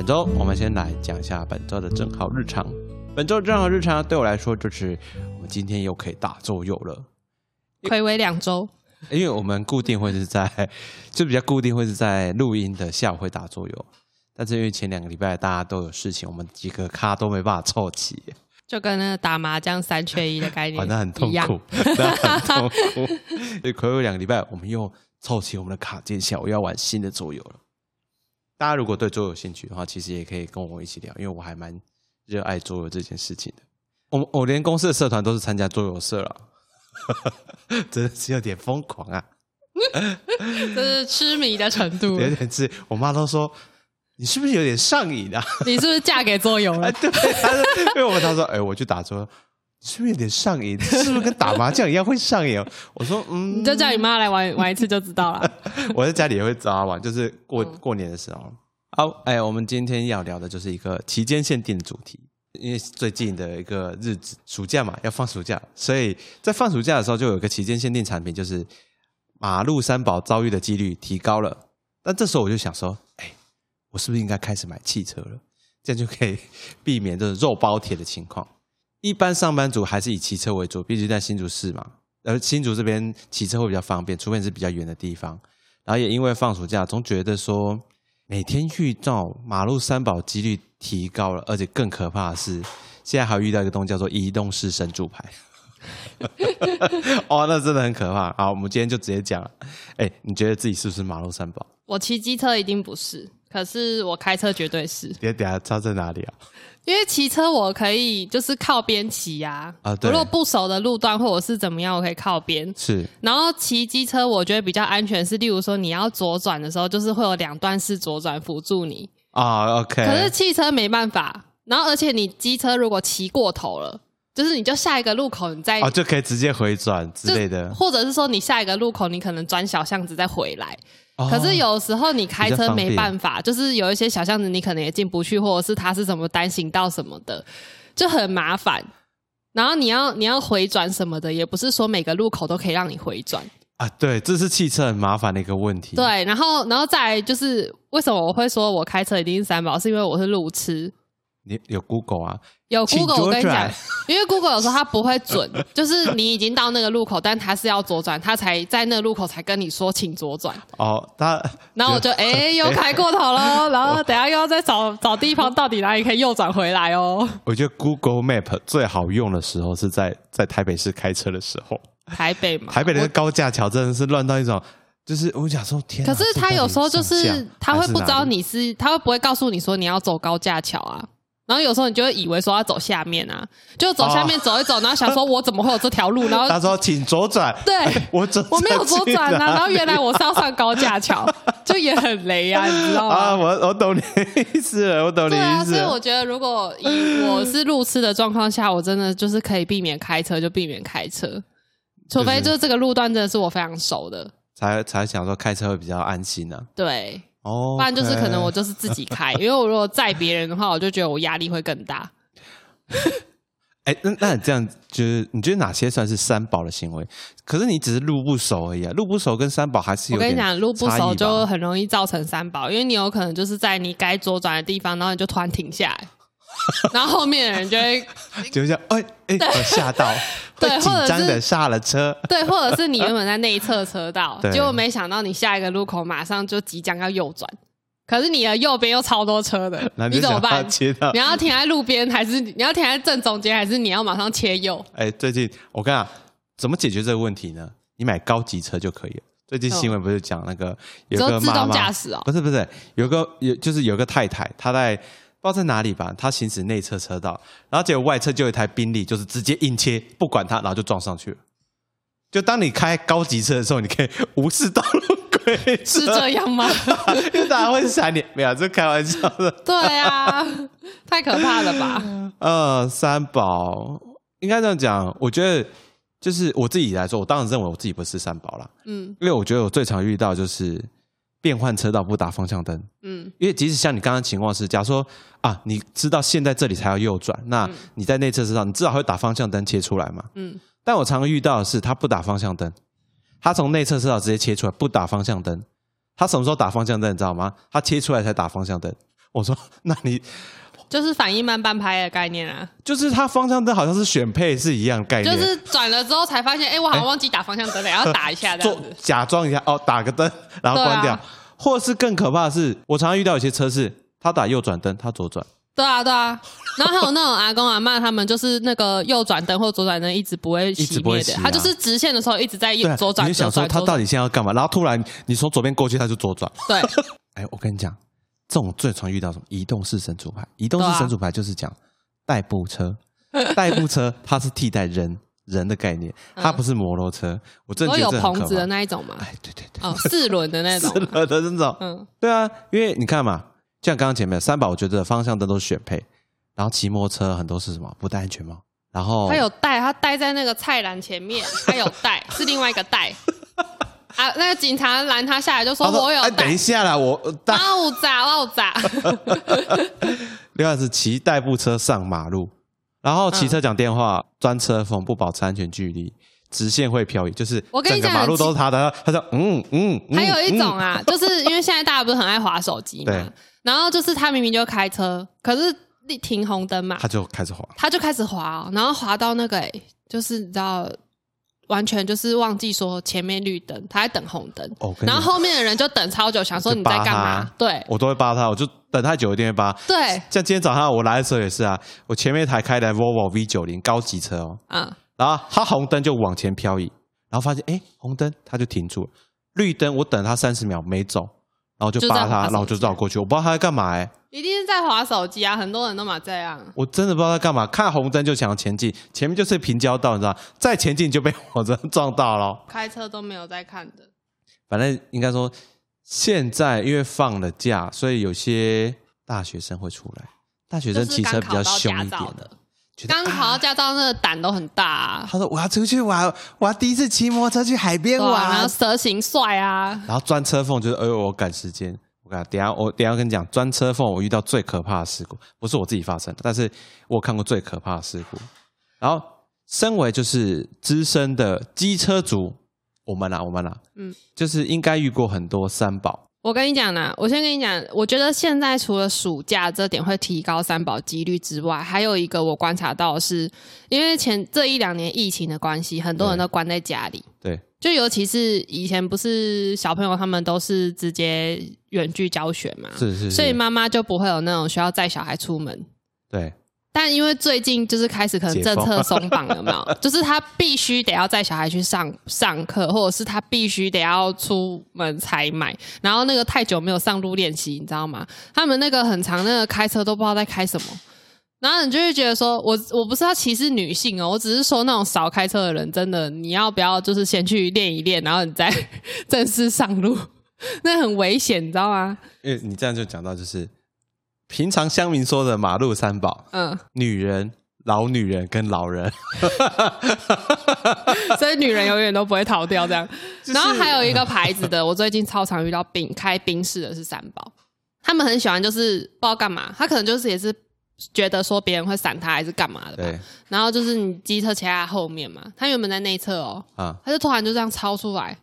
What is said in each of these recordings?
本周我们先来讲一下本周的正好日常。本周正好日常对我来说就是我们今天又可以打周游了，暌违两周，因为我们固定会是在就比较固定会是在录音的下午会打桌游，但是因为前两个礼拜大家都有事情，我们几个咖都没办法凑齐，就跟那个打麻将三缺一的概念 反正很痛苦，那很痛苦。所以暌违两个礼拜，我们又凑齐我们的卡件，下我要玩新的桌游了。大家如果对桌游有兴趣的话，其实也可以跟我一起聊，因为我还蛮热爱桌游这件事情的。我我连公司的社团都是参加桌游社了，真的是有点疯狂啊！这是痴迷的程度。有点是我妈都说你是不是有点上瘾啊？你是不是嫁给桌游了哎，？对，因为我们她说，哎，我去打桌是不是有点上瘾？是不是跟打麻将一样会上瘾？我说，嗯，你就叫你妈来玩玩一次就知道了。我在家里也会找她玩，就是过嗯过年的时候。好，哎，我们今天要聊的就是一个期间限定的主题，因为最近的一个日子，暑假嘛，要放暑假，所以在放暑假的时候就有一个期间限定产品，就是马路三宝遭遇的几率提高了。但这时候我就想说，哎，我是不是应该开始买汽车了？这样就可以避免这种肉包铁的情况。一般上班族还是以骑车为主，毕竟在新竹市嘛，而新竹这边骑车会比较方便，除非你是比较远的地方。然后也因为放暑假，总觉得说每天遇到马路三宝几率提高了，而且更可怕的是，现在还有遇到一个东西叫做移动式神助牌。哦，那真的很可怕。好，我们今天就直接讲了。哎，你觉得自己是不是马路三宝？我骑机车一定不是，可是我开车绝对是，等下等下差在哪里啊？因为骑车我可以就是靠边骑呀。啊对如果不熟的路段或者是怎么样，我可以靠边。是然后骑机车，我觉得比较安全是，例如说你要左转的时候，就是会有两段式左转辅助你。啊，OK。可是汽车没办法，然后而且你机车如果骑过头了，就是你就下一个路口你再、哦，就可以直接回转之类的。或者是说你下一个路口你可能转小巷子再回来。哦可是有时候你开车没办法，就是有一些小巷子你可能也进不去，或者是它是什么单行道什么的，就很麻烦。然后你要你要回转什么的，也不是说每个路口都可以让你回转。啊，对，这是汽车很麻烦的一个问题。对，然后然后再来就是为什么我会说我开车一定是三宝，是因为我是路痴。你有 Google 啊？有 Google，我跟你讲，因为 Google 有时候它不会准，就是你已经到那个路口，但它是要左转，它才在那个路口才跟你说请左转，哦，他 然后我就哎、又开过头了，然后等下又要再找 找地方，到底哪里可以右转回来哦？我觉得 Google Map 最好用的时候是在在台北市开车的时候，台北嘛，台北的高架桥真的是乱到一种，就是我想说天哪，可是他有时候就是这到底上下他会不知道你是，他会不会告诉你说你要走高架桥啊？然后有时候你就会以为说要走下面啊，就走下面走一走，然后想说我怎么会有这条路？然后 他说请左转，对我左 我没有左转啊，啊，然后原来我是要上高架桥，就也很雷啊，你知道啊，吗？我我懂你的意思了，我懂你的对啊，意思了。所以我觉得如果以我是路痴的状况下，我真的就是可以避免开车就避免开车，除非就是。这个路段真的是我非常熟的，才才想说开车会比较安心呢、对，哦，不然就是可能我就是自己开，因为我如果载别人的话，我就觉得我压力会更大。哎，那那你这样就是你觉得哪些算是三宝的行为？可是你只是路不熟而已啊，路不熟跟三宝还是有我跟你讲，路不熟就很容易造成三宝，因为你有可能就是在你该左转的地方，然后你就突然停下来，然后后面的人就会 就像哎哎，我吓到，对会紧张的下了车。对，或者是你原本在内侧车道，对结果没想到你下一个路口马上就即将要右转，可是你的右边又超多车的你怎么办？你要停在路边，还是你要停在正中间，还是你要马上切右？哎，最近我跟你讲，怎么解决这个问题呢？你买高级车就可以了。最近新闻不是讲那个有你说自动个妈妈驾驶哦不是不是，有个有就是有个太太，她在不知道在哪里吧，他行驶内侧车道，然后结果外侧就有一台宾利，就是直接硬切，不管他，然后就撞上去了。就当你开高级车的时候，你可以无视道路规则，是这样吗？因为大家会闪你。没有，这开玩笑的。对啊，太可怕了吧？呃，三宝应该这样讲，我觉得就是我自己来说，我当然认为我自己不是三宝啦，嗯因为我觉得我最常遇到就是变换车道不打方向灯。嗯因为即使像你刚刚情况是，假如说啊，你知道现在这里才要右转，那你在内侧车道，你至少会打方向灯切出来嘛。嗯，但我常遇到的是，他不打方向灯，他从内侧车道直接切出来，不打方向灯。他什么时候打方向灯，你知道吗？他切出来才打方向灯。我说，那你就是反应慢半拍的概念啊，就是它方向灯好像是选配是一样概念，就是转了之后才发现，哎，我好像忘记打方向灯了，要打一下这做样子。假装一下哦，打个灯，然后关掉。或是更可怕的是，我常常遇到有些车是，他打右转灯，他左转，对啊，对啊。然后还有那种阿公阿妈，他们就是那个右转灯或左转灯一直不会熄灭的，他就是直线的时候一直在对啊，左转你就想说他到底现在要干嘛？然后突然你从左边过去，他就左转。对 哎，我跟你讲，这种最常遇到什么？移动式神主牌，移动式神主牌就是讲代步车，代步车它是替代人人的概念，它不是摩托车。我真的都有棚子的。那一种嘛，哎，对对对，哦，四轮的那种。四轮的那种。嗯，对啊，因为你看嘛，像刚刚前面三宝，我觉得方向灯都是选配，然后骑摩托车很多是什么？不戴安全帽，然后他有戴，他戴在那个菜篮前面，他有戴，是另外一个带。啊，那个警察拦他下来就说我有哎，等一，下啦，我呃带。哇哦咋哇哦咋，另外是骑代步车上马路，然后骑车讲电话，钻车缝，不保持安全距离，直线会漂移，就是我跟你讲整个马路都是他的。他说嗯嗯，嗯还有一种嗯啊，就是因为现在大家不是很爱滑手机嘛，然后就是他明明就开车，可是停红灯嘛，他就开始滑。他就开始滑哦，然后滑到那个、欸，就是你知道，完全就是忘记说前面绿灯，他在等红灯，哦我跟你然后后面的人就等超久，想说你在干嘛？对。我都会扒他，我就等太久一定会扒。对。像今天早上我来的时候也是啊，我前面一台开的 Volvo V 九零高级车哦，啊，然后它红灯就往前漂移，然后发现哎红灯它就停住了，绿灯我等它三十秒没走，然后就扒他，然后就机绕过去，我不知道他在干嘛哎、一定是在划手机啊，很多人都嘛这样。我真的不知道他干嘛，看红灯就想要前进，前面就是平交道，你知道，再前进就被火车撞到了。开车都没有在看的，反正应该说，现在因为放了假，所以有些大学生会出来，大学生骑车比较凶一点的，刚考到驾照那个胆都很大啊，他说我要出去玩，我要第一次骑摩托车去海边玩。然后蛇形帅啊，然后钻车缝就是，哎呦，我赶时间。我跟你讲等下我等下跟你讲，钻车缝我遇到最可怕的事故，不是我自己发生的，但是我看过最可怕的事故。然后，身为就是资深的机车族，我们啦，我们啦，嗯嗯，就是应该遇过很多三宝，我跟你讲啦，我先跟你讲，我觉得现在除了暑假这点会提高三宝几率之外，还有一个我观察到的是，因为前这一两年疫情的关系，很多人都关在家里，对就尤其是以前不是小朋友他们都是直接远距教学嘛，是是是，所以妈妈就不会有那种需要载小孩出门。对但因为最近就是开始可能政策松绑了嘛，就是他必须得要带小孩去上上课，或者是他必须得要出门采买，然后那个太久没有上路练习，你知道吗？他们那个很长，那个开车都不知道在开什么，然后你就会觉得说，我我不是要歧视女性哦，我只是说那种少开车的人，真的你要不要就是先去练一练，然后你再 正式上路，那很危险，你知道吗？因为你这样就讲到就是平常乡民说的马路三宝，嗯，女人、老女人跟老人，所以女人永远都不会逃掉这样。就是然后还有一个牌子的，我最近超常遇到冰开冰室的是三宝，他们很喜欢就是不知道干嘛，他可能就是也是觉得说别人会闪他还是干嘛的吧。对。然后就是你机车骑在后面嘛，他原本在内侧哦，啊，他就突然就这样超出来，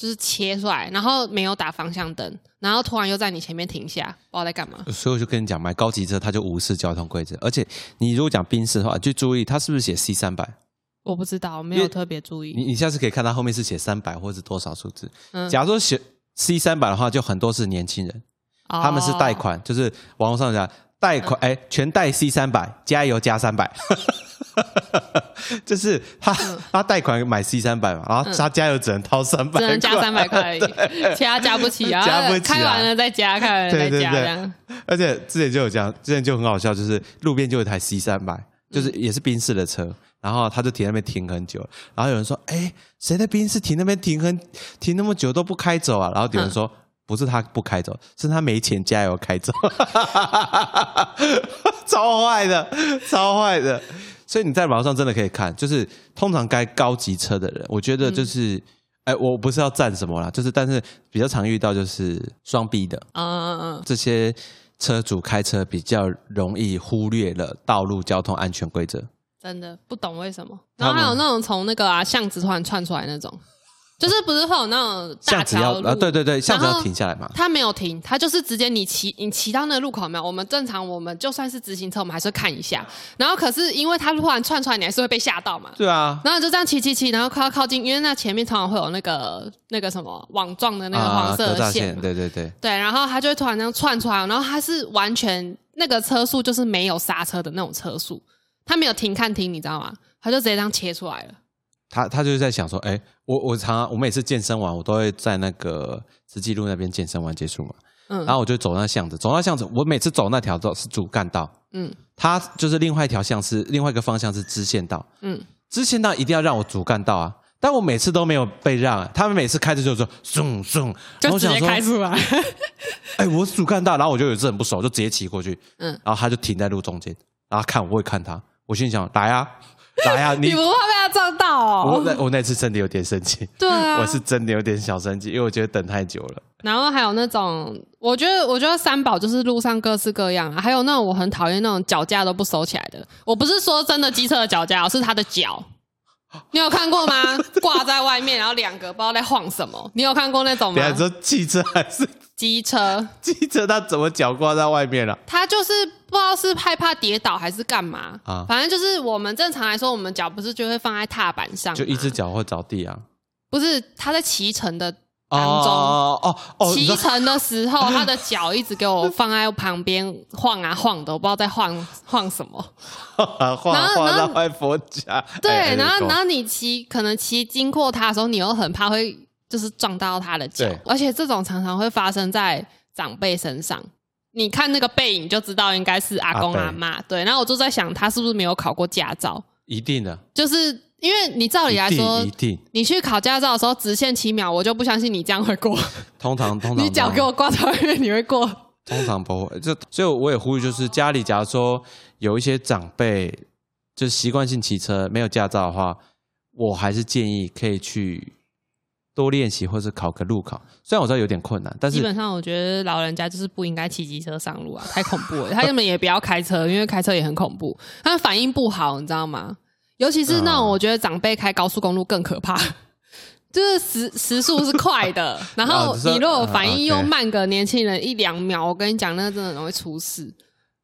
就是切出来，然后没有打方向灯，然后突然又在你前面停下，不知道在干嘛。所以我就跟你讲，买高级车它就无视交通规则，而且你如果讲宾士的话，就注意它是不是写 C 三百，我不知道，没有特别注意。你你下次可以看它后面是写三百或者是多少数字。嗯假如说写 C 三百的话，就很多是年轻人，他们是贷哦，款，就是网络上讲贷款，哎、全贷 C 三百，加油加三百。就是他、他贷款买 C 三百嘛，然后他加油只能掏三百，嗯只能加三百块 其他加不起啊，加不起啊。开完了再加，开完了再加，对对对。这样。而且之前就有这样，之前就很好笑，就是路边就有一台 C 三百，就是也是宾士的车，然后他就停那边停很久，然后有人说：“哎，谁的宾士停那边停很停那么久都不开走啊？”然后有人说：“不是他不开走，是他没钱加油开走。”超坏的，超坏的。所以你在网上真的可以看，就是通常该高级车的人，我觉得就是，哎、我不是要赞什么啦，就是但是比较常遇到就是双 B 的，嗯嗯嗯，这些车主开车比较容易忽略了道路交通安全规则。真的不懂为什么。然后还有那种从那个啊巷子突然窜出来那种，就是不是会有那种大巷子要桥路啊，对对对，巷子要停下来嘛。他没有停，他就是直接你骑你骑到那个路口有没有？我们正常我们就算是直行车，我们还是会看一下。然后可是因为他突然窜出来，你还是会被吓到嘛。对啊，然后就这样骑骑骑，然后靠靠近，因为那前面常常会有那个那个什么网状的那个黄色的线对对对，对，然后他就会突然这样窜出来，然后他是完全那个车速就是没有刹车的那种车速，他没有停看停，你知道吗？他就直接这样切出来了。他他就是在想说，哎，我我常常我每次健身完，我都会在那个慈济路那边健身完结束嘛，嗯。然后我就走那巷子，走那巷子，我每次走那条道是主干道，嗯。他就是另外一条巷是另外一个方向是支线道，嗯，支线道一定要让我主干道啊，但我每次都没有被让，他们每次开着就说送送，然后就直接我想说，开出来。哎，我是主干道，然后我就有一次很不熟，就直接骑过去，嗯。然后他就停在路中间，然后看我会看他，我心想来啊来啊，你你不怕被他撞到我哦？那我那次真的有点生气，对啊，我是真的有点小生气，因为我觉得等太久了。然后还有那种，我觉得，我觉得三宝就是路上各式各样啊。还有那种我很讨厌那种脚架都不收起来的。我不是说真的机车的脚架哦，是他的脚。你有看过吗？挂在外面，然后两个不知道在晃什么。你有看过那种吗等一下？说汽车还是机车，机车，他怎么脚挂在外面了、他就是不知道是害怕跌倒还是干嘛。啊。反正就是我们正常来说，我们脚不是就会放在踏板上，就一只脚会着地啊。不是他在骑乘的当中。哦哦骑乘的时候，他的脚一直给我放在旁边晃啊晃的，我不知道在晃晃什么。然后然后画到外婆家，对，然后然后你骑可能骑经过他的时候，你又很怕会就是撞到他的脚，而且这种常常会发生在长辈身上。你看那个背影就知道应该是阿公阿妈。对，然后我就在想，他是不是没有考过驾照？一定的，就是因为你照理来说一，定，你去考驾照的时候直线七秒，我就不相信你这样会过。通常通常你脚给我挂在外面，你会过？通常不会，就所以我也呼吁，就是家里假如说有一些长辈就是习惯性骑车没有驾照的话，我还是建议可以去多练习，或是考个路考。虽然我知道有点困难，但是基本上，我觉得老人家就是不应该骑机车上路啊，太恐怖了。他根本也不要开车，因为开车也很恐怖。他反应不好，你知道吗？尤其是那种嗯我觉得长辈开高速公路更可怕，就是时时速是快的，然后哦你如果反嗯应又慢个年轻人一两秒，我跟你讲，那个真的容易出事，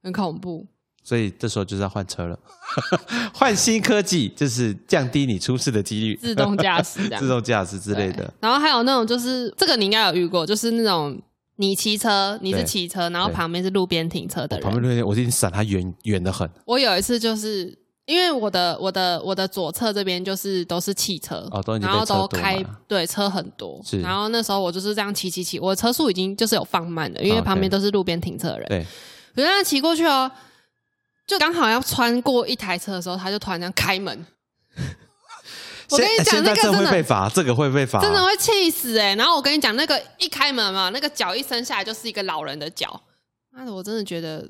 很恐怖。所以这时候就是要换车了，换新科技，就是降低你出事的几率，自动驾驶 自动驾驶之类的。然后还有那种就是这个你应该有遇过，就是那种你骑车，你是对骑车，然后旁边是路边停车的人，旁边路边我已经闪他远远的很。我有一次就是因为我的我的我的左侧这边就是都是汽车，哦都然后都开对车很多。是，然后那时候我就是这样骑骑骑，我的车速已经就是有放慢了，因为哦旁边都是路边停车的人，对，我就这样骑过去哦，就刚好要穿过一台车的时候，他就突然这样开门。我跟你讲，那个真的会被罚，这个会被罚，真的会气死哎、然后我跟你讲，那个一开门嘛，那个脚一伸下来就是一个老人的脚。妈的，我真的觉得，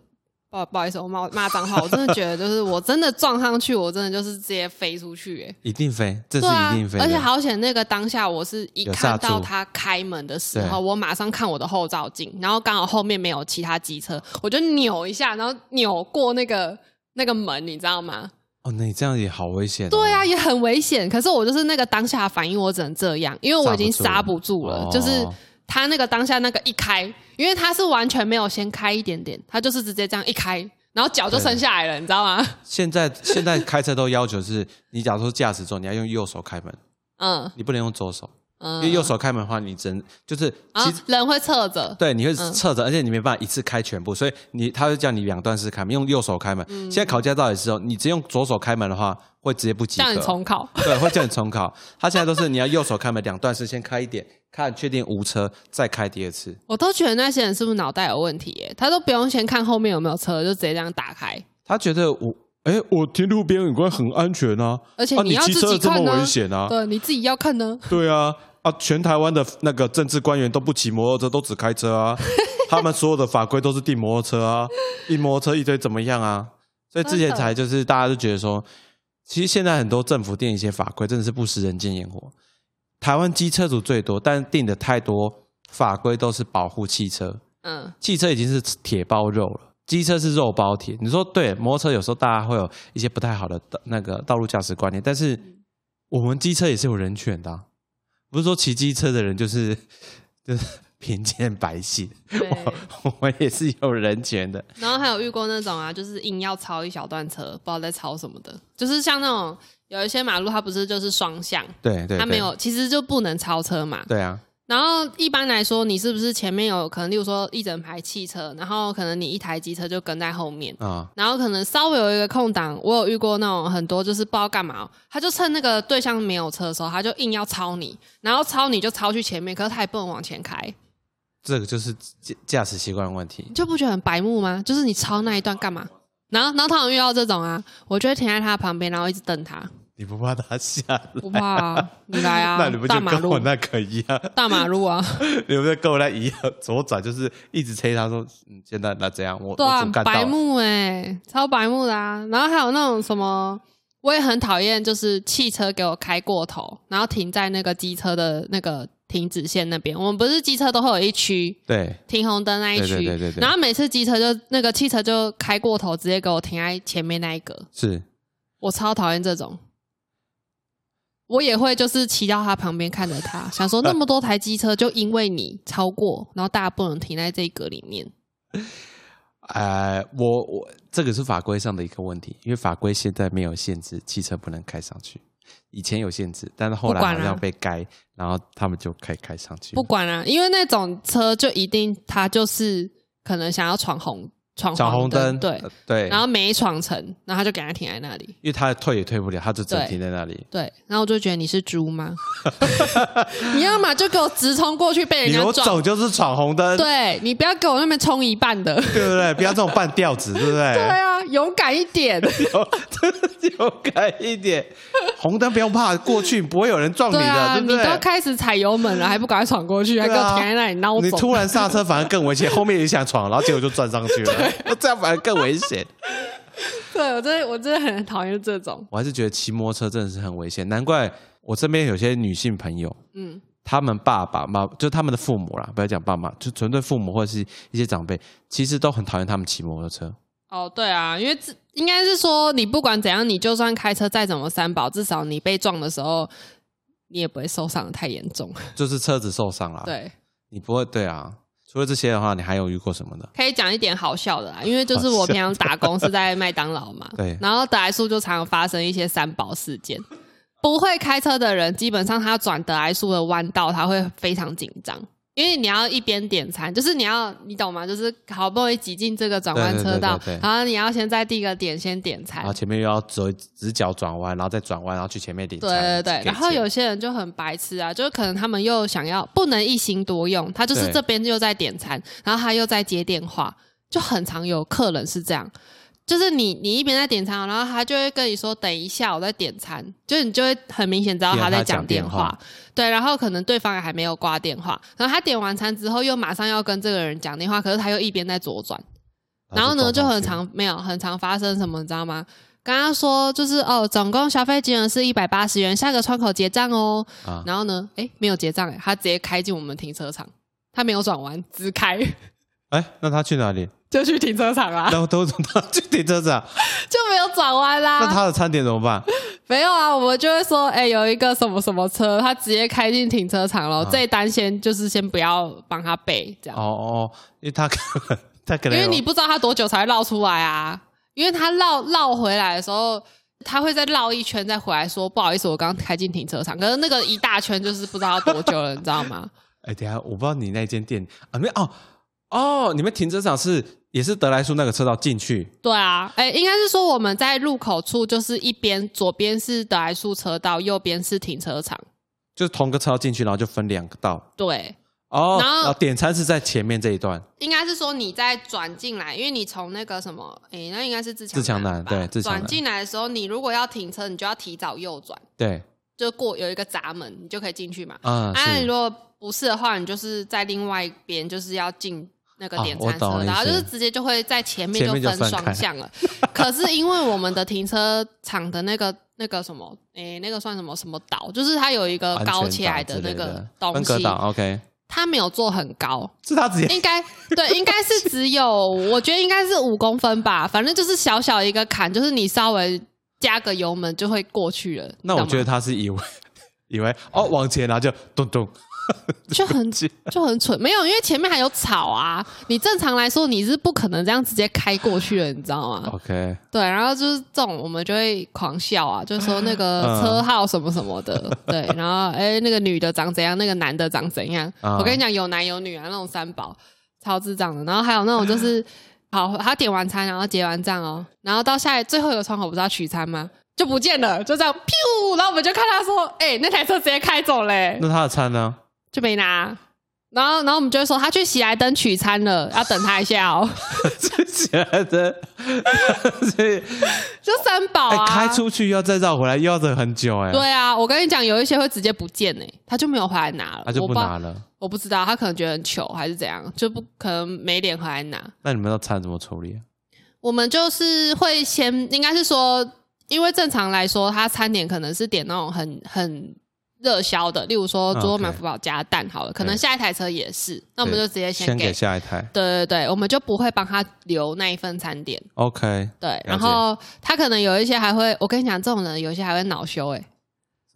不好不好意思，我骂骂脏话，我真的觉得就是我真的撞上去，我真的就是直接飞出去哎、一定飞，这是一定飞，的，而且好险，那个当下我是一看到他开门的时候，我马上看我的后照镜，然后刚好后面没有其他机车，我就扭一下，然后扭过那个那个门，你知道吗？哦，那你这样也好危险、哦。对啊，，也很危险。可是我就是那个当下的反应，我只能这样，因为我已经刹刹不住了。哦就是他那个当下那个一开，因为他是完全没有先开一点点，他就是直接这样一开，然后脚就伸下来了，你知道吗？现在现在开车都要求是，你假如说驾驶座，你要用右手开门，嗯。你不能用左手，嗯，因为右手开门的话，你只能就是啊其实。人会侧着，对，你会嗯侧着，而且你没办法一次开全部，所以你他会叫你两段式开门，用右手开门。嗯现在考驾照的时候，你只用左手开门的话，会直接不及叫你格。重考。对，会叫你重考。他现在都是你要右手开门，两段式先开一点，看确定无车，再开第二次。我都觉得那些人是不是脑袋有问题耶？他都不用先看后面有没有车，就直接这样打开。他觉得我哎，我停路边应该很安全啊，啊，而且你要骑车自己这么危险啊，对，你自己要看呢。对啊，啊，全台湾的那个政治官员都不骑摩托车，都只开车啊。他们所有的法规都是定摩托车啊，一摩托车一堆怎么样啊？所以之前才就是大家都觉得说，其实现在很多政府定一些法规真的是不食人间烟火。台湾机车主最多，但定的太多法规都是保护汽车，嗯，汽车已经是铁包肉了，机车是肉包铁。你说对，摩托车有时候大家会有一些不太好的那个道路驾驶观念，但是我们机车也是有人权的啊、不是说骑机车的人就是 就是贫贱百姓，我。我们也是有人权的。然后还有遇过那种啊，就是硬要超一小段车，不知道在超什么的，就是像那种有一些马路它不是就是双向，对对，对它没有，其实就不能超车嘛。对啊，然后一般来说，你是不是前面有可能，例如说一整排汽车，然后可能你一台机车就跟在后面，啊、然后可能稍微有一个空档，我有遇过那种很多就是不知道干嘛哦，他就趁那个对象没有车的时候，他就硬要超你，然后超你就超去前面，可是他也不能往前开，这个就是驾驾驶习惯问题你。就不觉得很白目吗？就是你超那一段干嘛？然后，然后他有遇到这种啊，我就会停在他旁边，然后一直瞪他，你不怕他下来？不怕啊，你来啊，那你不就跟我，那个一样？大马路啊，你不就跟我那一样？左转就是一直催他说：“嗯，现在那怎样？我对啊？白目哎、超白目的啊。然后还有那种什么，我也很讨厌，就是汽车给我开过头，然后停在那个机车的那个停止线那边。我们不是机车都会有一区对停红灯那一区，对对对对对然后每次机车就那个汽车就开过头，直接给我停在前面那一格，是我超讨厌这种。我也会就是骑到他旁边看着他，想说那么多台机车就因为你超过，然后大家不能停在这一格里面。呃，我我这个是法规上的一个问题，因为法规现在没有限制汽车不能开上去，以前有限制，但是后来好像被改，然后他们就可以开上去。不管啊，因为那种车就一定他就是可能想要闯红闯闯红灯，对，呃对，然后没闯成，然后他就给他停在那里，因为他退也退不了，他就只能停在那里。对，然后我就觉得你是猪吗？你要么就给我直冲过去被人家撞，走就是闯红灯，对你不要给我那边冲一半的，对不对？不要这种半吊子，对不对？对啊，勇敢一点，勇敢一点，红灯不用怕，过去不会有人撞你的，对啊，你对不对？都开始踩油门了，还不赶快闯过去，还给对啊我停在那里孬种，你突然刹车反而更危险，后面也想闯，然后结果就撞上去了，那这样反而更危险。对我真的我真的很讨厌这种，我还是觉得骑摩托车真的是很危险，难怪我身边有些女性朋友，嗯，他们爸爸妈就他们的父母啦，不要讲爸妈，就纯粹父母或者是一些长辈，其实都很讨厌他们骑摩托车。哦，对啊，因为这应该是说，你不管怎样，你就算开车再怎么三宝，至少你被撞的时候，你也不会受伤的太严重。就是车子受伤了，，对，你不会对啊。除了这些的话，你还有遇过什么的？可以讲一点好笑的啦，因为就是我平常打工是在麦当劳嘛，对然后德来速就常常发生一些三宝事件。不会开车的人，基本上他转德来速的弯道，他会非常紧张。因为你要一边点餐，就是你要你懂吗？就是好不容易挤进这个转弯车道对对对，然后你要先在第一个点先点餐。然后，前面又要走直角转弯，然后再转弯，然后去前面点对餐对对，对然后有些人就很白痴啊，就是可能他们又想要不能一心多用，他就是对。这边又在点餐，然后他又在接电话，就很常有客人是这样，就是你你一边在点餐，然后他就会跟你说等一下我在点餐，就是你就会很明显知道他在讲电话。对，然后可能对方也还没有挂电话，然后他点完餐之后又马上要跟这个人讲电话，可是他又一边在左转，然后呢，就很常没有很常发生什么，你知道吗？刚刚说就是哦，总共消费金额是一百八十元，下个窗口结账哦。啊，然后呢，诶，没有结账，诶，他直接开进我们停车场，他没有转弯，直开。哎，那他去哪里？就去停车场啦，都都他 去停车场，就没有转弯啦。那他的餐点怎么办？没有啊，我们就会说，诶，有一个什么什么车，他直接开进停车场了，啊这一单先就是先不要帮他备，这样。哦哦，因为他可能 他可能因为你不知道他多久才会绕出来啊。因为他绕绕回来的时候，他会再绕一圈再回来说不好意思，我刚开进停车场。可是那个一大圈就是不知道要多久了，你知道吗？哎，等一下我不知道你那间店啊，没有哦哦，你们停车场是也是德莱树那个车道进去？对啊，哎，应该是说我们在入口处就是一边左边是德莱树车道，右边是停车场。就是同个车道进去，然后就分两个道。对，哦，然后哦点餐是在前面这一段，应该是说你在转进来，因为你从那个什么，哎，那应该是自强自强南对自强南。转进来的时候，你如果要停车，你就要提早右转，对，就过有一个闸门，你就可以进去嘛。啊啊，你如果不是的话，你就是在另外一边，就是要进那个点餐车，然后就是直接就会在前面就分双向了。可是因为我们的停车场的那个那个什么，诶，那个算什么什么岛，就是它有一个高起来的那个东西，，OK，它没有做很高，是它直接应该对，应该是只有，我觉得应该是五公分吧，反正就是小小一个坎，就是你稍微加个油门就会过去了。那我觉得得他是以为 以为哦往前，然后就咚咚，就很就很蠢，没有，因为前面还有草啊。你正常来说你是不可能这样直接开过去的，你知道吗？OK，对，然后就是这种我们就会狂笑啊，就说那个嗯车号什么什么的，对，然后哎那个女的长怎样，那个男的长怎样。啊我跟你讲，有男有女啊，那种三宝超智障的。然后还有那种就是，好，他点完餐，然后结完账哦，然后到下来最后一个窗口不是要取餐吗？就不见了，就这样，噗，然后我们就看他说，哎、那台车直接开走嘞、那他的餐呢？就没拿。然后，然后我们就会说他去喜来登取餐了，要等他一下哦。喜来登，所以就三宝哎啊，开出去要再绕回来，又要等很久哎，对啊，我跟你讲，有一些会直接不见哎、他就没有回来拿了，他就不拿了。我不知道，他可能觉得很糗还是怎样，就不可能没脸回来拿。那你们的餐怎么处理啊？我们就是会先，应该是说，因为正常来说，他餐点可能是点那种很很热销的，例如说嗯猪肉满福宝加蛋好了，可能下一台车也是，那我们就直接先给。给下一台对对对，我们就不会帮他留那一份餐点。，OK，对，然后他可能有一些还会，我跟你讲，这种人有一些还会恼羞哎、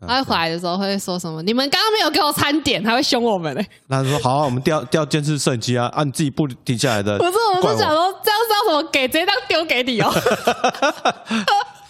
他会回来的时候会说什么？你们刚刚没有给我餐点，他会凶我们嘞、那他说好啊，我们调调监视摄影机啊，啊，你自己不停下来的，不是，我怪是想说这样是要怎么给？直接当丢给你哦。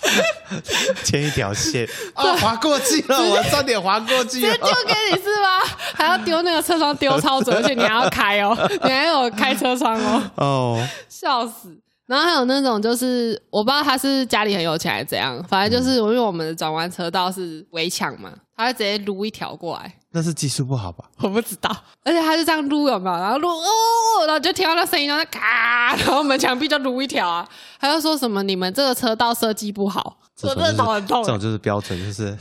牵一条线啊，划过去了，我差点划过去了直接。丢给你是吗？还要丢那个车窗丢超准，而且你还要开哦，你还有开车窗哦，哦，笑死。然后还有那种就是我不知道他是家里很有钱还是怎样，反正就是因为我们的转弯车道是围墙嘛，他会直接撸一条过来，那是技术不好吧？我不知道，而且他就这样撸有没有？然后撸哦，然后就听到那声音，然后咔，然后我们墙壁就撸一条啊。他就说什么你们这个车道设计不好，我真的很痛这。种就是标准，就是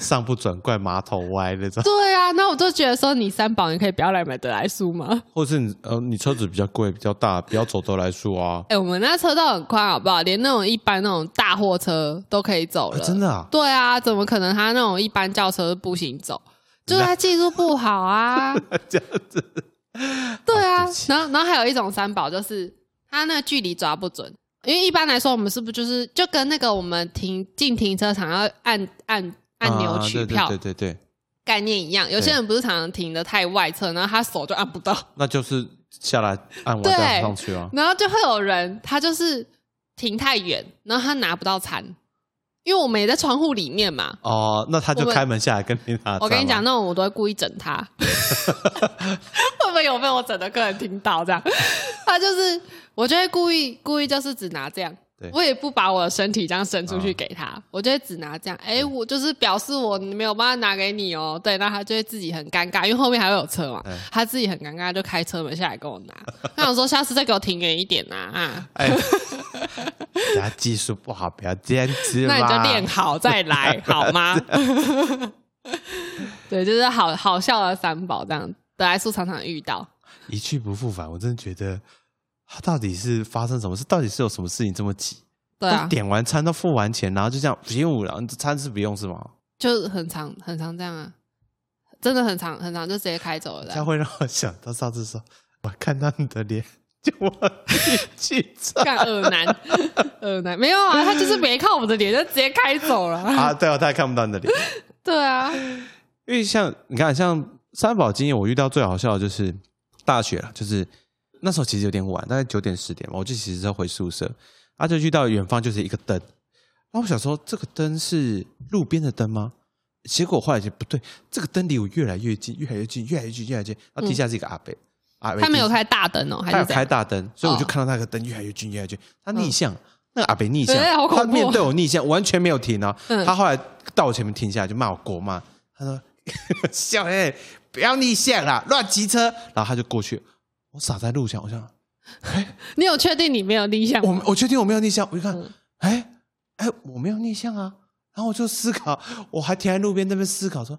上不准怪马桶歪那种，对啊，那我就觉得说你三宝，你可以不要来买德莱素吗？或者是你呃你车子比较贵比较大，不要走德莱速啊。哎、我们那车道很宽，好不好？连那种一般那种大货车都可以走了。啊真的啊，对啊，怎么可能他那种一般轿车不行走？就是他技术不好啊。这样子对啊然后然后还有一种三宝就是他那个距离抓不准，因为一般来说我们是不是就是就跟那个我们停进停车场要按按按钮啊取票对对对概念一样？有些人不是常常停的太外侧，然后他手就按不到。那就是下来 按完对再上去啊。然后就会有人他就是停太远，然后他拿不到餐，因为我们也在窗户里面嘛。哦，那他就开门下来跟你拿。我跟你讲，，那种我都会故意整他，会不会有被我整的客人听到？这样，他就是我就会故意故意就是只拿这样对，我也不把我的身体这样伸出去哦给他，我就会只拿这样。哎，我就是表示我没有办法拿给你哦。对，那他就会自己很尴尬，因为后面还会有车嘛对，他自己很尴尬，就开车门下来跟我拿。那我说下次再给我停远一点呐啊。哎，人家技术不好，不要坚持嘛。那你就练好再来，好吗？对，就是好好笑的三宝这样，德莱素常常遇到。一去不复返。我真的觉得他到底是发生什么事？到底是有什么事情这么急？对啊，点完餐都付完钱，然后就这样不用，然后餐是不用是吗？就很常很常这样啊，真的很常很常就直接开走了这样。这样会让我想到上次说，我看到你的脸就我去 唱干恶男，恶男没有啊，他就是没看我们的脸，就直接开走了。啊！对啊，他也看不到你的脸。对啊，因为像你看，像三宝经验，我遇到最好笑的就是大学了，就是那时候其实有点晚，大概九点十点嘛，我就其实是要回宿舍，啊，就遇到远方就是一个灯，然后我想说这个灯是路边的灯吗？结果后来就不对，这个灯离我越来越近，越来越近，越来越近，越来越近，然后地下是一个阿伯，阿伯地他没有开大灯哦，还他有？开大灯，所以我就哦看到那个灯越来越近，越来越近。他逆向，那个阿北逆向，他面对我逆向，完全没有停哦。嗯他后来到我前面停下来，就骂我国骂，他说：“ 小黑，不要逆向啦，乱骑车。然后他就过去，我傻在路上，我想，你有确定你没有逆向？我我确定我没有逆向，我就看嗯，哎哎，我没有逆向啊。然后我就思考，我还停在路边那边思考说，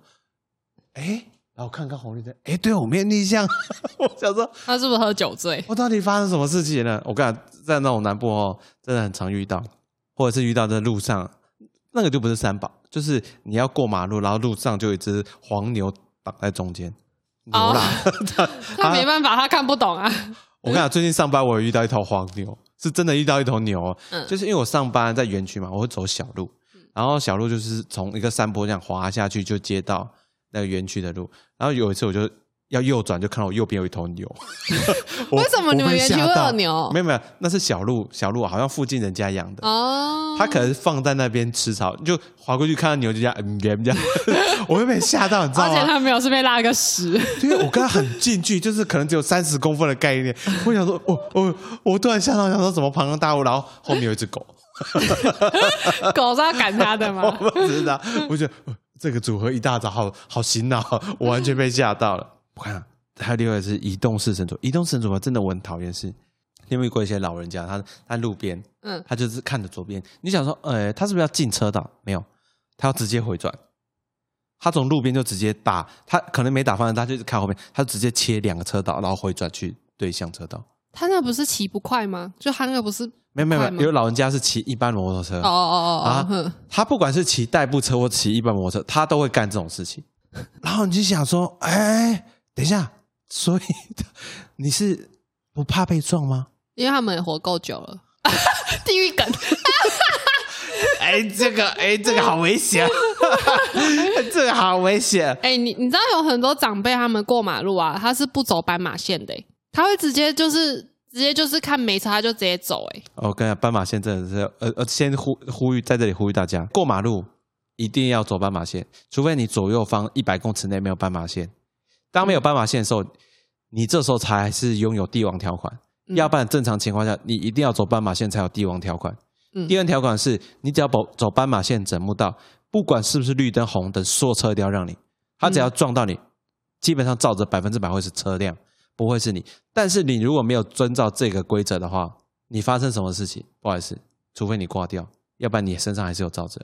哎，然后看看红绿灯，哎，对我没有逆向，我想说，他是不是喝酒醉？我到底发生什么事情了？我跟你讲，在那种南部哦，真的很常遇到，或者是遇到在路上，那个就不是三宝，就是你要过马路，然后路上就有一只黄牛挡在中间，牛哦啦。他没办法，他看不懂啊。我跟你讲，最近上班我有遇到一头黄牛，是真的遇到一头牛就是因为我上班在园区嘛，我会走小路，然后小路就是从一个山坡这样滑下去，就接到那个园区的路。然后有一次我就要右转，就看到我右边有一头牛。为什么你们园区会有牛没有没有，那是小鹿，小鹿好像附近人家养的。哦，它可能放在那边吃草，就划过去看到牛就这样嗯这样，我会被吓到，你知道吗？而且它没有是被拉个屎，因为我跟它很近距，就是可能只有三十公分的概念。我想说，我我我突然吓到，想说怎么庞然大物，然后后面有一只狗，狗是要赶它的吗我吗？不知道。我觉得、呃这个组合一大早好好洗脑，我完全被吓到了。我看、啊、还有另外是移动式神主，移动式神主真的我很讨厌是，你有没有过一些老人家，他在路边，嗯，他就是看着左边，你想说，呃，他是不是要进车道？没有，他要直接回转。他从路边就直接打，他可能没打方向，他就是看后面，他就直接切两个车道，然后回转去对向车道。他那不是骑不快吗？就他那个不是没有没有没有，有老人家是骑一般摩托车，哦哦哦啊他不管是骑代步车或骑一般摩托车，他都会干这种事情。然后你就想说，哎，等一下，所以你是不怕被撞吗？因为他们也活够久了。地狱梗，哎，这个哎，这个好危险，这个好危险。哎、你你知道有很多长辈他们过马路啊，他是不走斑马线的、欸他会直接就是直接就是看没车他就直接走、欸，我跟你讲，斑马线真的是，呃呃，先呼呼吁在这里呼吁大家，过马路一定要走斑马线，除非你左右方一百公尺内没有斑马线。当没有斑马线的时候，你这时候才是拥有帝王条款，嗯要不然正常情况下，你一定要走斑马线才有帝王条款。嗯第二条款是你只要走走斑马线整木道，不管是不是绿灯红灯，所有车一定要让你，他只要撞到你，基本上照着百分之百会是车辆，不会是你。但是你如果没有遵照这个规则的话，你发生什么事情，不好意思，除非你挂掉，要不然你身上还是有照着。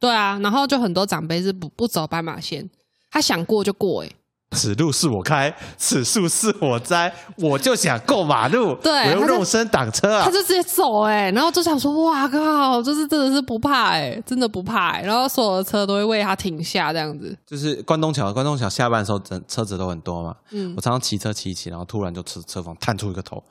对啊，然后就很多长辈是不不走斑马线，他想过就过、欸，此路是我开，此树是我栽，我就想过马路，对我用肉身挡车啊他！就直接走、欸，然后就想说，哇靠，就是真的是不怕、欸，真的不怕、欸，然后所有的车都会为他停下这样子，就是关东桥，关东桥下班的时候，整车子都很多嘛。嗯我常常骑车骑一骑，然后突然就车车房探出一个头，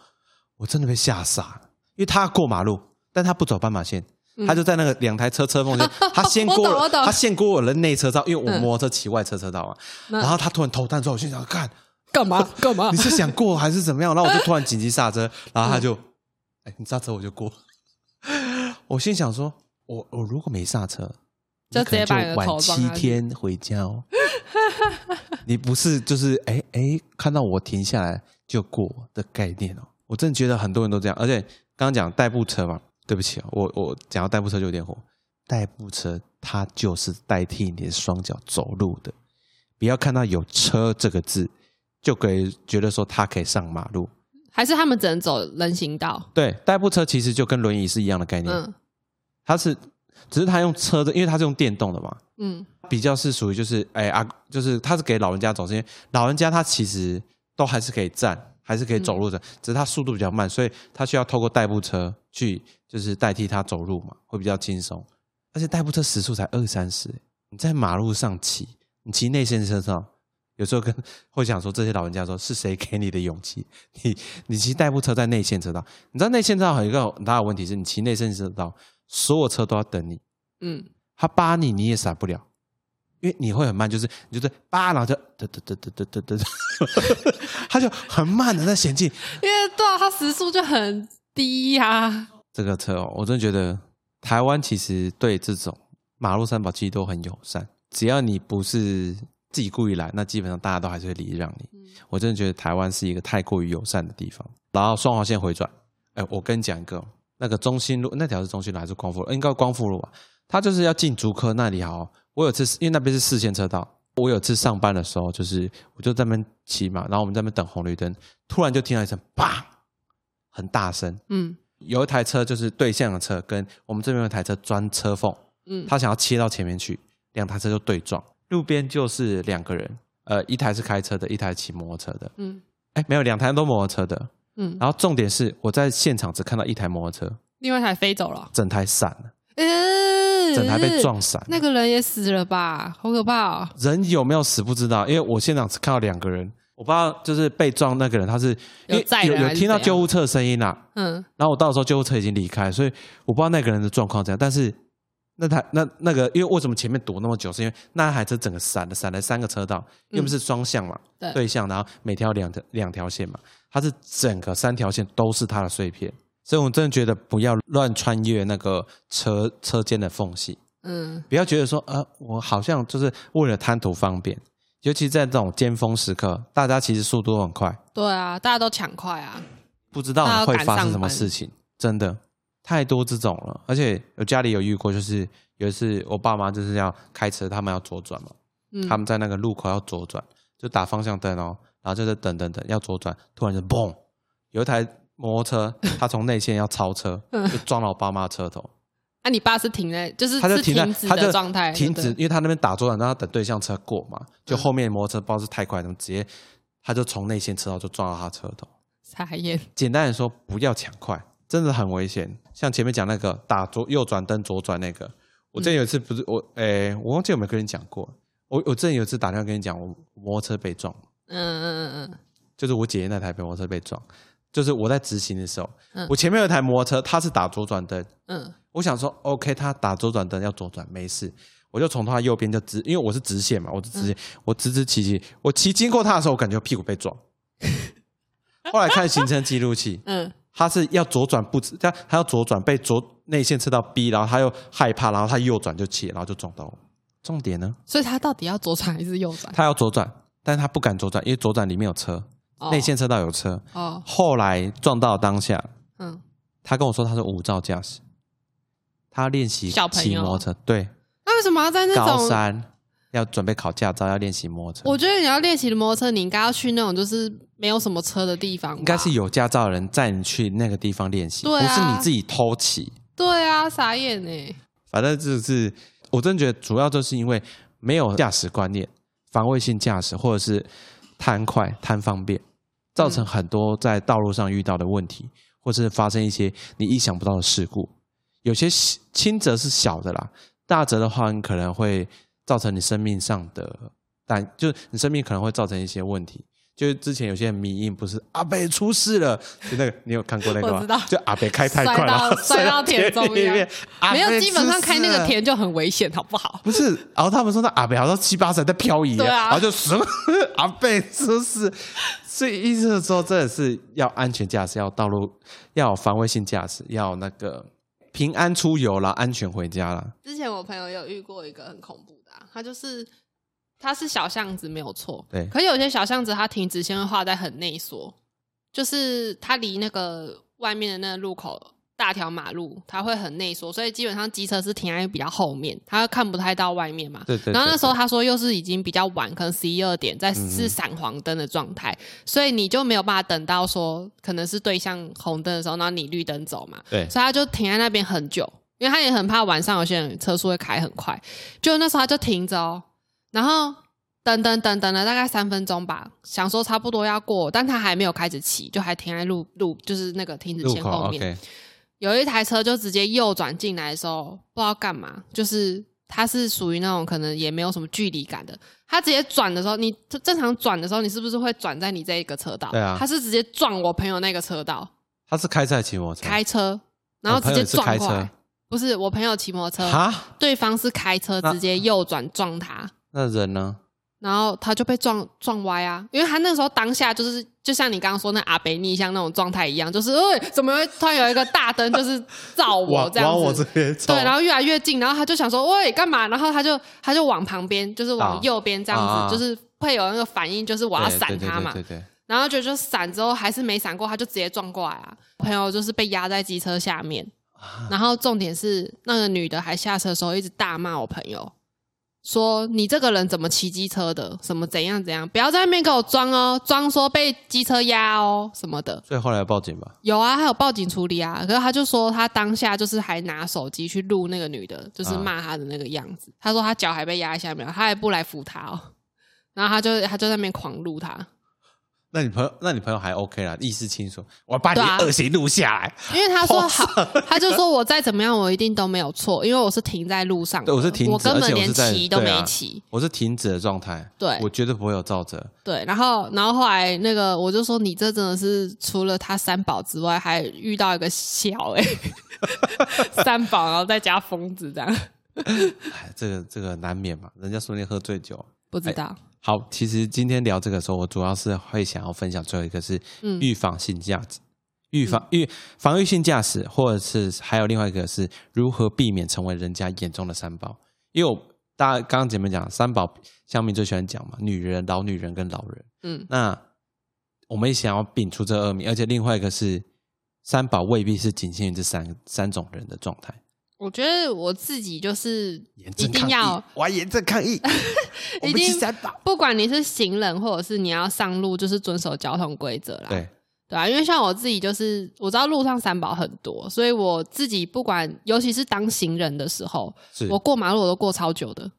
我真的被吓傻了，因为他过马路，但他不走斑马线，他就在那个两台车车缝间，他先过了，他先过我的内车道，因为我嗯摩托车骑外车车道啊。然后他突然头探出来，我心想，看干嘛 干嘛你？是想过还是怎么样？然后我就突然紧急刹车，然后他嗯就，哎，你刹车我就过。我心想说，我我如果没刹车，就那可能直接把你的晚七天回家哦。你不是就是哎哎看到我停下来就过的概念哦，我真的觉得很多人都这样，而且刚刚讲代步车嘛，对不起啊，我我讲到代步车就有点火，代步车它就是代替你的双脚走路的，不要看到有车这个字就可以觉得说它可以上马路。还是他们只能走人行道？对，代步车其实就跟轮椅是一样的概念，嗯。它是只是它用车的，因为它是用电动的嘛，嗯。比较是属于就是哎啊，就是它是给老人家走，是因为老人家他其实都还是可以站，还是可以走路的，只是他速度比较慢，所以他需要透过代步车去就是代替他走路嘛，会比较轻松。而且代步车时速才二三十，你在马路上骑，你骑内线车上，有时候跟会想说这些老人家说是谁给你的勇气？你你骑代步车在内线车道，你知道内线车道有一个很大的问题是你骑内线车道，所有车都要等你。嗯，他扒你你也闪不了，因为你会很慢，就是你就是叭，然后就嘚嘚嘚嘚嘚嘚嘚，他就很慢的在前进。因为对啊，它时速就很低呀、这个车哦，我真的觉得台湾其实对这种马路三宝其实都很友善，只要你不是自己故意来，那基本上大家都还是会礼让你。我真的觉得台湾是一个太过于友善的地方。然后双黄线回转，哎，我跟你讲一个，那个中心路那条是中心路还是光复路？应该光复路吧？它就是要进竹科那里好。我有次因为那边是四线车道，我有次上班的时候，就是我就在那边骑嘛，然后我们在那边等红绿灯，突然就听到一声“啪”，很大声。嗯有一台车就是对向的车，跟我们这边有一台车钻车缝，嗯，他想要切到前面去，两台车就对撞。路边就是两个人，呃，一台是开车的，一台骑摩托车的。嗯哎，没有，两台都摩托车的。嗯，然后重点是我在现场只看到一台摩托车，另外一台飞走了，整台散了，嗯，整台被撞散。那个人也死了吧？好可怕哦！人有没有死不知道，因为我现场只看到两个人，我不知道就是被撞那个人他是有载有有听到救护车的声音啦、嗯然后我到的时候救护车已经离开，所以我不知道那个人的状况怎样。但是那台那那个，因为为什么前面堵那么久，是因为那台车整个闪了闪了三个车道，因为不是双向嘛，对对向，然后每条两条两条线嘛，它是整个三条线都是它的碎片，所以我真的觉得不要乱穿越那个车车间的缝隙。嗯不要觉得说，呃，我好像就是为了贪图方便，尤其在这种尖峰时刻，大家其实速度都很快，对啊，大家都抢快啊。不知道会发生什么事情，真的太多这种了。而且我家里有遇过，就是有一次我爸妈就是要开车，他们要左转嘛，嗯，他们在那个路口要左转，就打方向灯哦，然后就在等等等要左转，突然就嘣，有一台摩托车，他从内线要超车，就撞到我爸妈的车头。啊，你爸是停在，就是他就是停止的状态，停止，因为他那边打左转，让他等对向车过嘛，就嗯后面摩托车不知道是太快，怎么直接他就从内线车道就撞到他车头。傻眼。简单的说，不要抢快，真的很危险。像前面讲那个打左右转灯左转那个，我之前有一次不是我，诶、我忘记有没有跟你讲过。我我之前有一次打电话跟你讲，我摩托车被撞，嗯嗯嗯嗯就是我姐姐那台摩托车被撞，就是我在执行的时候，嗯。我前面有一台摩托车，它是打左转灯，嗯。我想说，OK，它打左转灯要左转没事，我就从它右边就直，因为我是直线嘛，我是直线，我直直骑骑，我骑经过他的时候，我感觉屁股被撞。后来看行车记录器，嗯。他是要左转不止，他他要左转被左内线车道逼，然后他又害怕，然后他右转就切，然后就撞到我。重点呢，所以他到底要左转还是右转？他要左转，但是他不敢左转，因为左转里面有车，哦内线车道有车。哦，后来撞到当下，嗯，他跟我说他是无照驾驶，他要练习骑摩托车，对，那为什么要在那种高种？三要准备考驾照，要练习摩托车。我觉得你要练习摩托车，你应该要去那种就是没有什么车的地方吧。应该是有驾照的人载你去那个地方练习，对啊不是你自己偷骑。对啊，傻眼呢。反正就是，我真的觉得主要就是因为没有驾驶观念，防卫性驾驶或者是贪快贪方便，造成很多在道路上遇到的问题，或是发生一些你意想不到的事故。有些轻则是小的啦，大则的话，你可能会造成你生命上的，但就是你生命可能会造成一些问题。就是之前有些迷因不是阿北出事了，就那个你有看过那个吗？我知道就阿北开太快了，摔到田中里央面，没有，基本上开那个田就很危险，好不好？不是，然后他们说那阿北好像七八十在漂移，对啊然后就什么阿北出事，所以意思是说，真的是要安全驾驶，要道路要有防卫性驾驶，要那个平安出游啦，安全回家啦。之前我朋友有遇过一个很恐怖的、啊，他就是他是小巷子没有错，对可有些小巷子它停止线会画在很内缩，就是它离那个外面的那个路口大条马路，它会很内缩，所以基本上机车是停在比较后面，它看不太到外面嘛。对对然后那时候他说又是已经比较晚，可能十一二点，在嗯是闪黄灯的状态，所以你就没有办法等到说可能是对向红灯的时候，然后你绿灯走嘛。对所以他就停在那边很久，因为他也很怕晚上有些人车速会开很快。就那时候他就停着哦，然后等等等等了大概三分钟吧，想说差不多要过，但他还没有开始骑，就还停在路路就是那个停止线后面。有一台车就直接右转进来的时候，不知道干嘛，就是它是属于那种可能也没有什么距离感的。它直接转的时候，你正常转的时候，你是不是会转在你这一个车道？对啊它是直接撞我朋友那个车道，他是开在骑摩托车？开车，然后直接撞过来。不是我朋友骑摩托车，哈，对方是开车直接右转撞他，那人呢？然后他就被撞撞歪啊，因为他那时候当下就是就像你刚刚说那阿北逆向那种状态一样，就是哎、怎么会突然有一个大灯就是照我这样子，往我这边走，对，然后越来越近，然后他就想说喂干嘛？然后他就他就往旁边，就是往啊右边这样子，就是会有那个反应，就是我要闪他嘛。对对对，然后就就闪之后还是没闪过，他就直接撞过来啊！朋友就是被压在机车下面，啊然后重点是那个女的还下车的时候一直大骂我朋友，说你这个人怎么骑机车的，什么怎样怎样，不要在那边给我装哦，装说被机车压哦什么的。所以后来要报警吧？有啊，还有报警处理啊。可是他就说他当下就是还拿手机去录那个女的，就是骂他的那个样子。他说他脚还被压在下面，他还不来扶他哦。然后他就他就在那边狂录他。那你朋友，那你朋友还 OK 啦，意识清楚，我把你恶行录下来。因为他说好好，他就说我再怎么样，我一定都没有错，因为我是停在路上的，对，我是停，我根本连骑都没骑。我是停止的状态。对我绝对不会有照责。对，然后然后后来那个我就说你这真的是除了他三宝之外，还遇到一个小哎、三宝，然后再加疯子这样，哎，这个这个难免嘛，人家说你喝醉酒。不知道。好，其实今天聊这个时候，我主要是会想要分享最后一个是嗯预防性价值，预防预防御性驾驶，或者是还有另外一个是如何避免成为人家眼中的三宝。因为我大家刚刚前面讲三宝，乡民最喜欢讲嘛，女人、老女人跟老人。嗯那我们也想要摒除这二名，而且另外一个是三宝未必是仅限于这三三种人的状态。我觉得我自己就是一定要，我要严正抗议，一定。不管你是行人或者是你要上路，就是遵守交通规则啦。对，对啊，因为像我自己就是我知道路上三宝很多，所以我自己不管，尤其是当行人的时候，我过马路我都过超久的，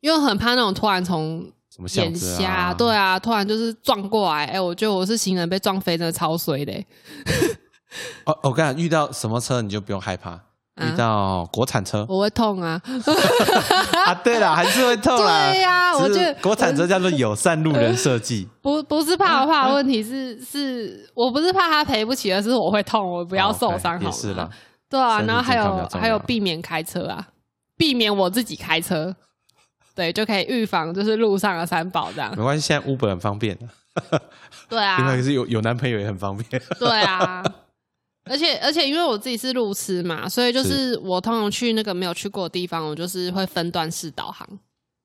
因为很怕那种突然从什么巷眼子瞎，啊？对啊，突然就是撞过来，哎、我觉得我是行人被撞飞，真的超衰的、哦，我跟你讲，遇到什么车你就不用害怕，啊遇到国产车我会痛啊。啊，对了，还是会痛啦。对呀我只是觉得国产车叫做友善路人设计，不不是怕我怕的问题是是，我不是怕他赔不起，而是我会痛，我不要受伤好吗？哦也是啦。对啊，然后还有还有避免开车啊，避免我自己开车，对，就可以预防就是路上的三宝这样没。关系，现在 Uber 很方便对啊 另，外一个是有有男朋友也很方便。对啊，而且而且因为我自己是路痴嘛，所以就是我通常去那个没有去过的地方，我就是会分段式导航。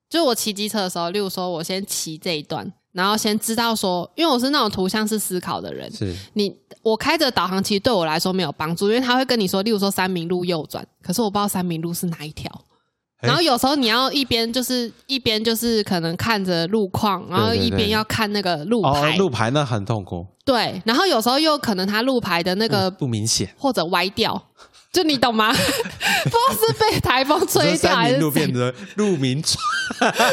就是我骑机车的时候，例如说我先骑这一段，然后先知道说，因为我是那种图像式思考的人，是你我开着导航其实对我来说没有帮助，因为他会跟你说，例如说三明路右转，可是我不知道三明路是哪一条。哎然后有时候你要一边就是一边就是可能看着路况，然后一边要看那个路哦牌，，路牌那很痛苦，对，然后有时候又可能他路牌的那个、不明显。或者歪掉，就你懂吗？不知道是被台风吹 你说三掉还是路变怎成路名传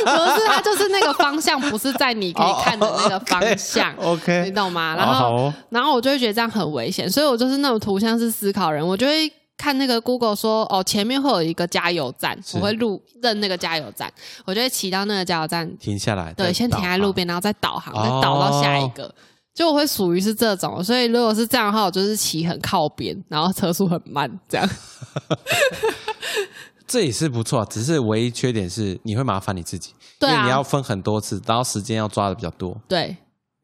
不是，它就是那个方向不是在你可以看的那个方向。哦 OK，你懂吗？然后，然后我就会觉得这样很危险，所以我就是那种图像式思考人，我就会看那个 Google 说，哦，前面会有一个加油站，我会路认那个加油站，我就会骑到那个加油站，停下来，对，先停在路边，然后再导航，哦再导到下一个。就我会属于是这种，所以如果是这样的话，我就是骑很靠边，然后车速很慢，这样。这也是不错，只是唯一缺点是你会麻烦你自己，对啊因为你要分很多次，然后时间要抓的比较多。对，了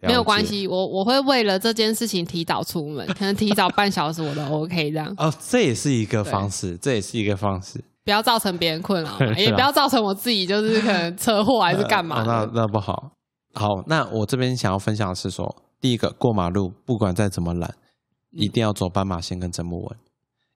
没有关解系，我我会为了这件事情提早出门，可能提早半小时我都 OK 这样，哦，这也是一个方式，这也是一个方式。不要造成别人困扰 也不要造成我自己就是可能车祸还是干嘛哦。那那不好。好，那我这边想要分享的是说，第一个过马路，不管再怎么懒，一定要走斑马线跟正木纹，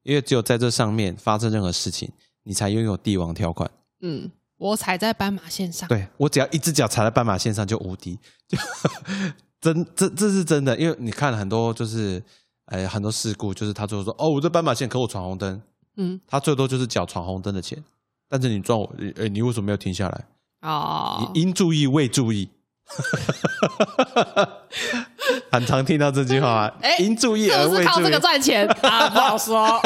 因为只有在这上面发生任何事情，你才拥有帝王条款。嗯，我踩在斑马线上，对我只要一只脚踩在斑马线上就无敌，就 真这这是真的，因为你看很多就是，呃，很多事故就是他最后说，哦，我这斑马线可我闯红灯，嗯，他最多就是缴闯红灯的钱，但是你撞我，哎，你为什么没有停下来？哦，你应注意未注意。很常听到这句话啊，哎应注意是而未注意不是靠这个。赚钱啊？不好说。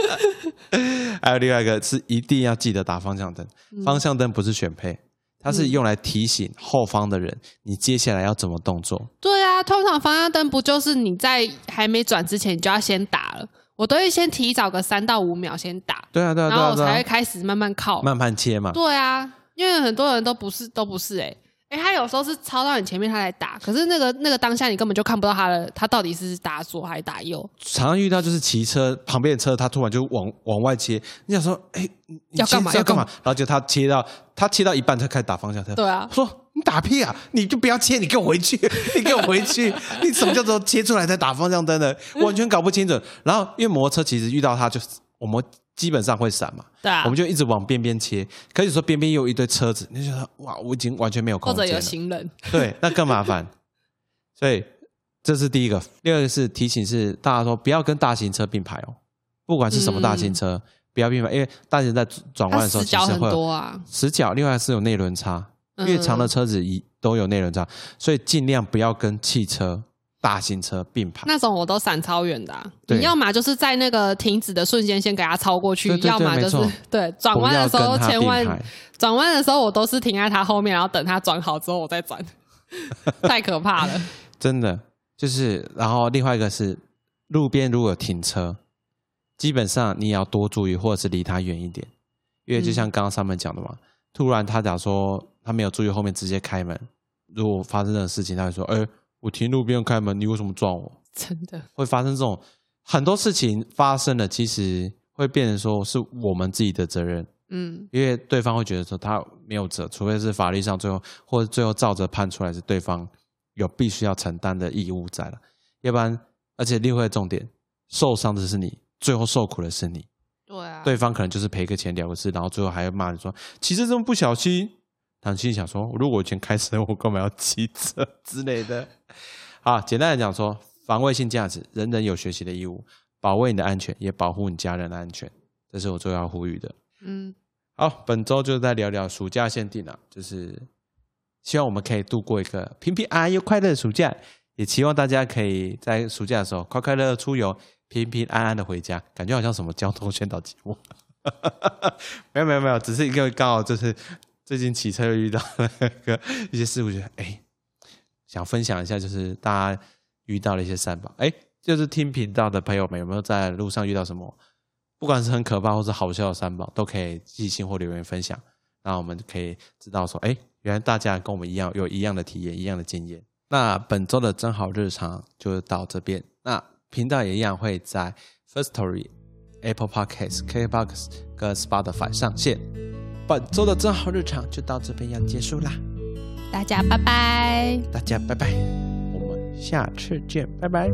还有另外一个是一定要记得打方向灯，嗯方向灯不是选配，它是用来提醒后方的人你接下来要怎么动作。对啊，通常方向灯不就是你在还没转之前你就要先打了？我都会先提早个三到五秒先打，对啊，对啊，然后我才会开始慢慢靠。慢慢切嘛。对啊，因为很多人都不是都不是哎、哎、他有时候是超到你前面他来打，可是那个那个当下你根本就看不到他的他到底是打左还是打右，常常遇到就是骑车旁边的车，他突然就往往外切，你想说，哎，你你要干嘛要干嘛？然后就他切到他切到一半他开始打方向灯。对啊说你打屁啊！你就不要切，你给我回去，你给我回去！你什么叫做切出来再打方向灯的？完全搞不清楚。然后因为摩托车其实遇到他就是我们基本上会闪嘛，对啊，我们就一直往边边切。可以说边边又有一堆车子，你就觉得哇，我已经完全没有空或者有间了。行人，对，那更麻烦。所以这是第一个，第二个是提醒是大家说不要跟大型车并排哦，不管是什么大型车，不要并排，因为大型在转弯它的时候死角很其实会有多啊。死角，另外是有内轮差，嗯越长的车子一都有内轮差，所以尽量不要跟汽车、大型车并排。那种我都闪超远的、啊，你要么就是在那个停止的瞬间先给它超过去，要么就是对转弯的时候千万转弯的时候我都是停在它后面，然后等它转好之后我再转，太可怕了。真的就是，然后另外一个是路边如果有停车，基本上你也要多注意，或者是离它远一点，因为就像刚刚上面讲的嘛，突然他假如说他没有注意后面直接开门，如果发生这种事情，他会说：“哎、我停路边开门，你为什么撞我？”真的，会发生这种很多事情发生了，其实会变成说是我们自己的责任，嗯，因为对方会觉得说他没有责，除非是法律上最后或者最后照着判出来是对方有必须要承担的义务在了，要不然，而且另外重点，受伤的是你，最后受苦的是你，对啊，对方可能就是赔个钱了个事，然后最后还要骂你说其实这么不小心，他心里想说，如果我以前开车，我干嘛要骑车之 类的。好，简单来讲说，防卫性价值，人人有学习的义务，保卫你的安全，也保护你家人的安全，这是我最要呼吁的。嗯，好，本周就再聊聊暑假限定啊，就是希望我们可以度过一个平平安安又快乐的暑假，也期望大家可以在暑假的时候快快乐乐出游，平平安安的回家，感觉好像什么交通宣导节目。没有没有没有，只是一个刚好就是最近骑车又遇到了一个一些事故，觉得哎，想分享一下，就是大家遇到了一些三宝，哎，就是听频道的朋友们有没有在路上遇到什么，不管是很可怕或是好笑的三宝，都可以寄信或留言分享，那我们可以知道说，哎，原来大家跟我们一样有一样的体验，一样的经验。那本周的真好日常就到这边，那频道也一样会在 First Story、Apple Podcasts、KBox 跟 Spotify 上线。本周的真好日常就到这边要结束啦，大家拜拜。大家拜拜，我们下次见，拜拜。